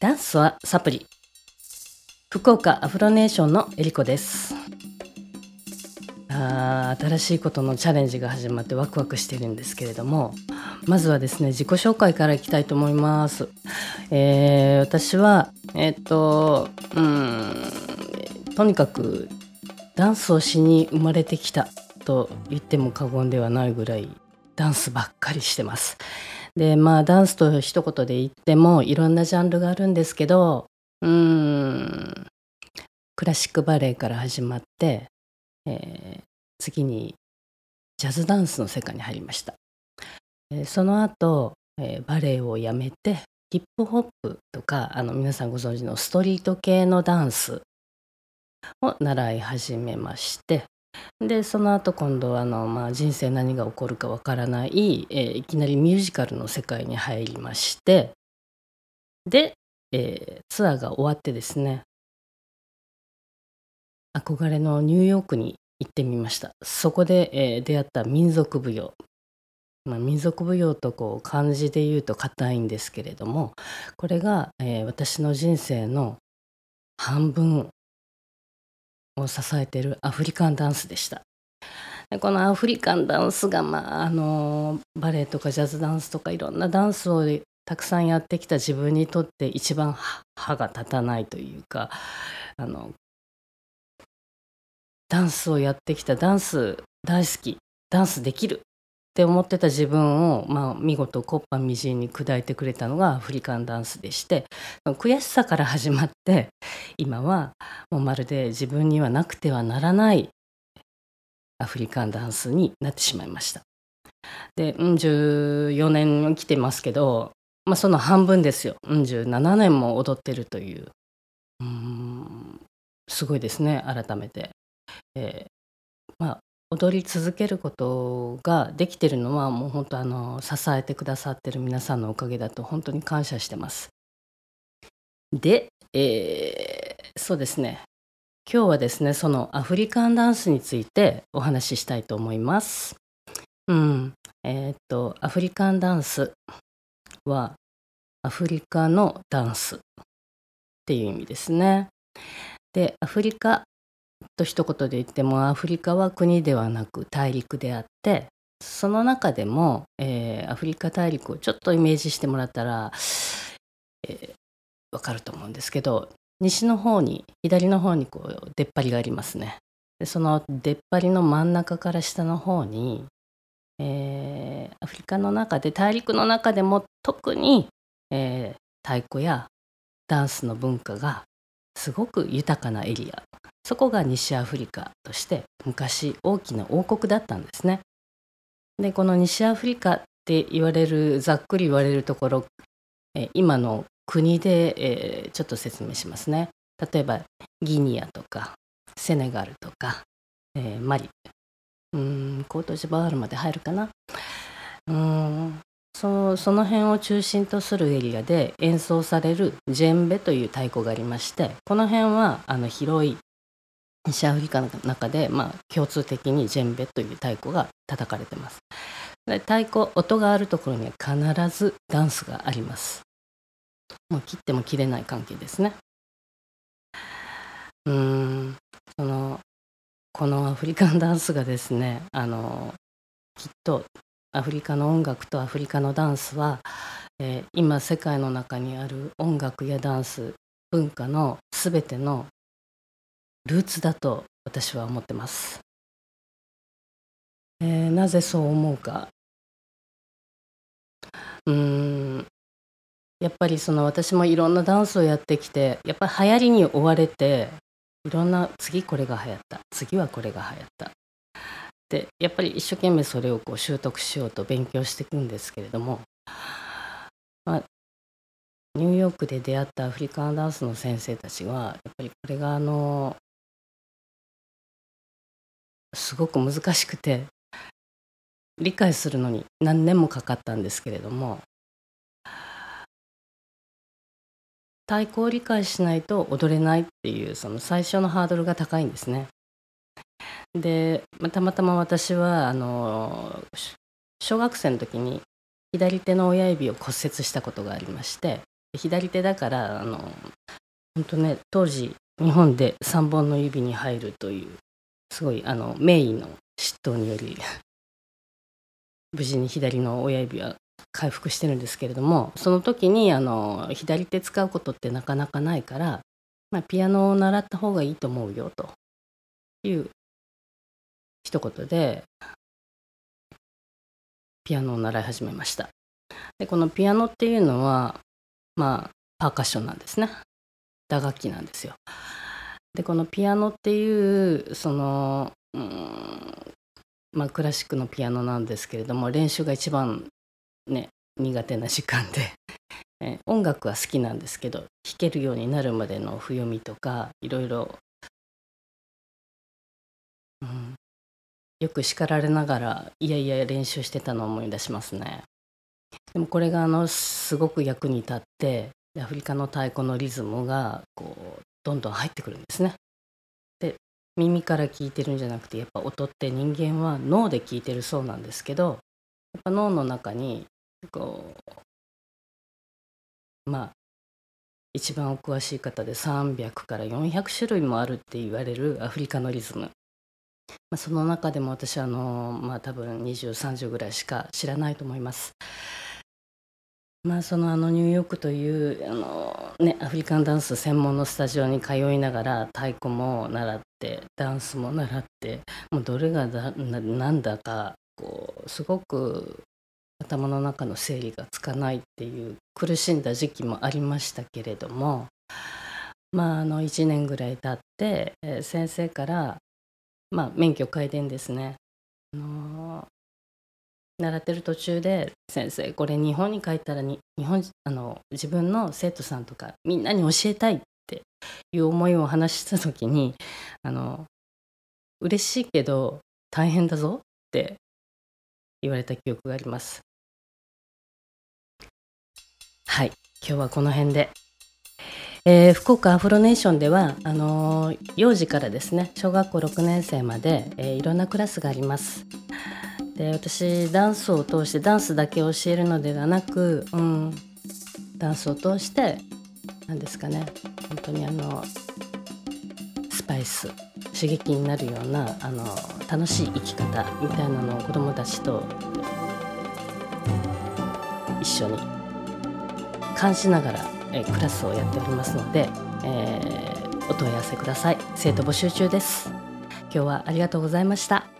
ダンスはサプリ。福岡アフロネーションのえりこです。あ新しいことのチャレンジが始まってワクワクしてるんですけれどもまずはですね自己紹介からいきたいと思います、えー私はえっとうんとにかくダンスをしに生まれてきたと言っても過言ではないぐらいダンスばっかりしてます。でまあダンスと一言で言ってもいろんなジャンルがあるんですけどうんクラシックバレエから始まって、えー次にジャズダンスの世界に入りました、えーその後、えーバレエをやめてヒップホップとかあの皆さんご存知のストリート系のダンスを習い始めましてでその後今度はあの、まあ、人生何が起こるかわからない、えーいきなりミュージカルの世界に入りましてで、えーツアーが終わってですね憧れのニューヨークに行ってみました。そこで、えー出会った民族舞踊、まあ、民族舞踊とこう漢字で言うと硬いんですけれどもこれが、えー私の人生の半分を支えているアフリカンダンスでした。このアフリカンダンスが、まあ、あのバレエとかジャズダンスとかいろんなダンスをたくさんやってきた自分にとって一番歯が立たないというかあのダンスをやってきたダンス大好きダンスできるって思ってた自分を、まあ、見事コッパみじんに砕いてくれたのがアフリカンダンスでして悔しさから始まって今はもうまるで自分にはなくてはならないアフリカンダンスになってしまいました。で、うん、14年来てますけど、まあ、その半分ですよ。うん、17年も踊ってるという。うん、すごいですね、改めて。えーまあ、踊り続けることができてるのはもう本当あの支えてくださってる皆さんのおかげだと本当に感謝してます。で、えーそうですね今日はですねそのアフリカンダンスについてお話ししたいと思います。うん、えーっとアフリカンダンスはアフリカのダンスっていう意味ですね。でアフリカと一言で言ってもアフリカは国ではなく大陸であってその中でも、えーアフリカ大陸をちょっとイメージしてもらったら、えーわかると思うんですけど西の方に左の方にこう出っ張りがありますね。でその出っ張りの真ん中から下の方に、えーアフリカの中で大陸の中でも特に、えー太鼓やダンスの文化がすごく豊かなエリアそこが西アフリカとして昔大きな王国だったんですね。でこの西アフリカって言われるざっくり言われるところ、今の国で、えちょっと説明しますね。例えばギニアとかセネガルとか、えマリうんコートジボワールまで入るかなうんそその辺を中心とするエリアで演奏されるジェンベという太鼓がありましてこの辺はあの広い西アフリカの中で、まあ、共通的にジェンベという太鼓が叩かれてます。で太鼓音があるところには必ずダンスがあります。もう切っても切れない関係ですね。うーん。そのこのアフリカンダンスがですねあのきっとアフリカの音楽とアフリカのダンスは、えー今世界の中にある音楽やダンス文化のすべてのルーツだと私は思ってます、えーなぜそう思うか。うん。やっぱりその私もいろんなダンスをやってきてやっぱり流行りに追われていろんな次これが流行った次はこれが流行った。でやっぱり一生懸命それをこう習得しようと勉強していくんですけれども、まあ、ニューヨークで出会ったアフリカンダンスの先生たちはやっぱりこれがあのすごく難しくて理解するのに何年もかかったんですけれども太鼓を理解しないと踊れないっていうその最初のハードルが高いんですね。でまあたまたま私はあの小学生の時に左手の親指を骨折したことがありまして左手だからあの本当ね当時日本で3本の指に入るというすごいあの名医の執刀により 無事に左の親指は回復してるんですけれどもその時にあの左手使うことってなかなかないから、まあ、ピアノを習った方がいいと思うよという一言でピアノを習い始めました。でこのピアノっていうのはまあパーカッションなんですね。打楽器なんですよ。でこのピアノっていうそのうんまあクラシックのピアノなんですけれども練習が一番ね苦手な時間で え音楽は好きなんですけど弾けるようになるまでの譜読みとかいろいろ、うん、よく叱られながらいやいや練習してたのを思い出しますね。でもこれがあのすごく役に立ってアフリカの太鼓のリズムがこうどんどん入ってくるんですね。で耳から聞いてるんじゃなくてやっぱ音って人間は脳で聞いてるそうなんですけどやっぱ脳の中にこうまあ一番お詳しい方で300から400種類もあるって言われるアフリカのリズム、その中でも私はあのまあ多分2030ぐらいしか知らないと思います。まあ、そのあのニューヨークというあの、ね、アフリカンダンス専門のスタジオに通いながら太鼓も習ってダンスも習ってもうどれがだなんだかこうすごく頭の中の整理がつかないっていう苦しんだ時期もありましたけれどもまああの1年ぐらい経って、先生から、まあ、免許改伝ですね、あのー、習ってる途中で「先生これ日本に帰ったら日本あの自分の生徒さんとかみんなに教えたい」っていう思いを話した時にあの嬉しいけど大変だぞって言われた記憶があります。はい、今日はこの辺で。えー、福岡アフロネーションではあのー、幼児からですね小学校6年生まで、えー、いろんなクラスがあります。で私ダンスを通してダンスだけ教えるのではなく、うん、ダンスを通して何ですかね本当にあのスパイス刺激になるようなあの楽しい生き方みたいなのを子どもたちと一緒に監視ながら、えクラスをやっておりますので、えー、お問い合わせください。生徒募集中です。今日はありがとうございました。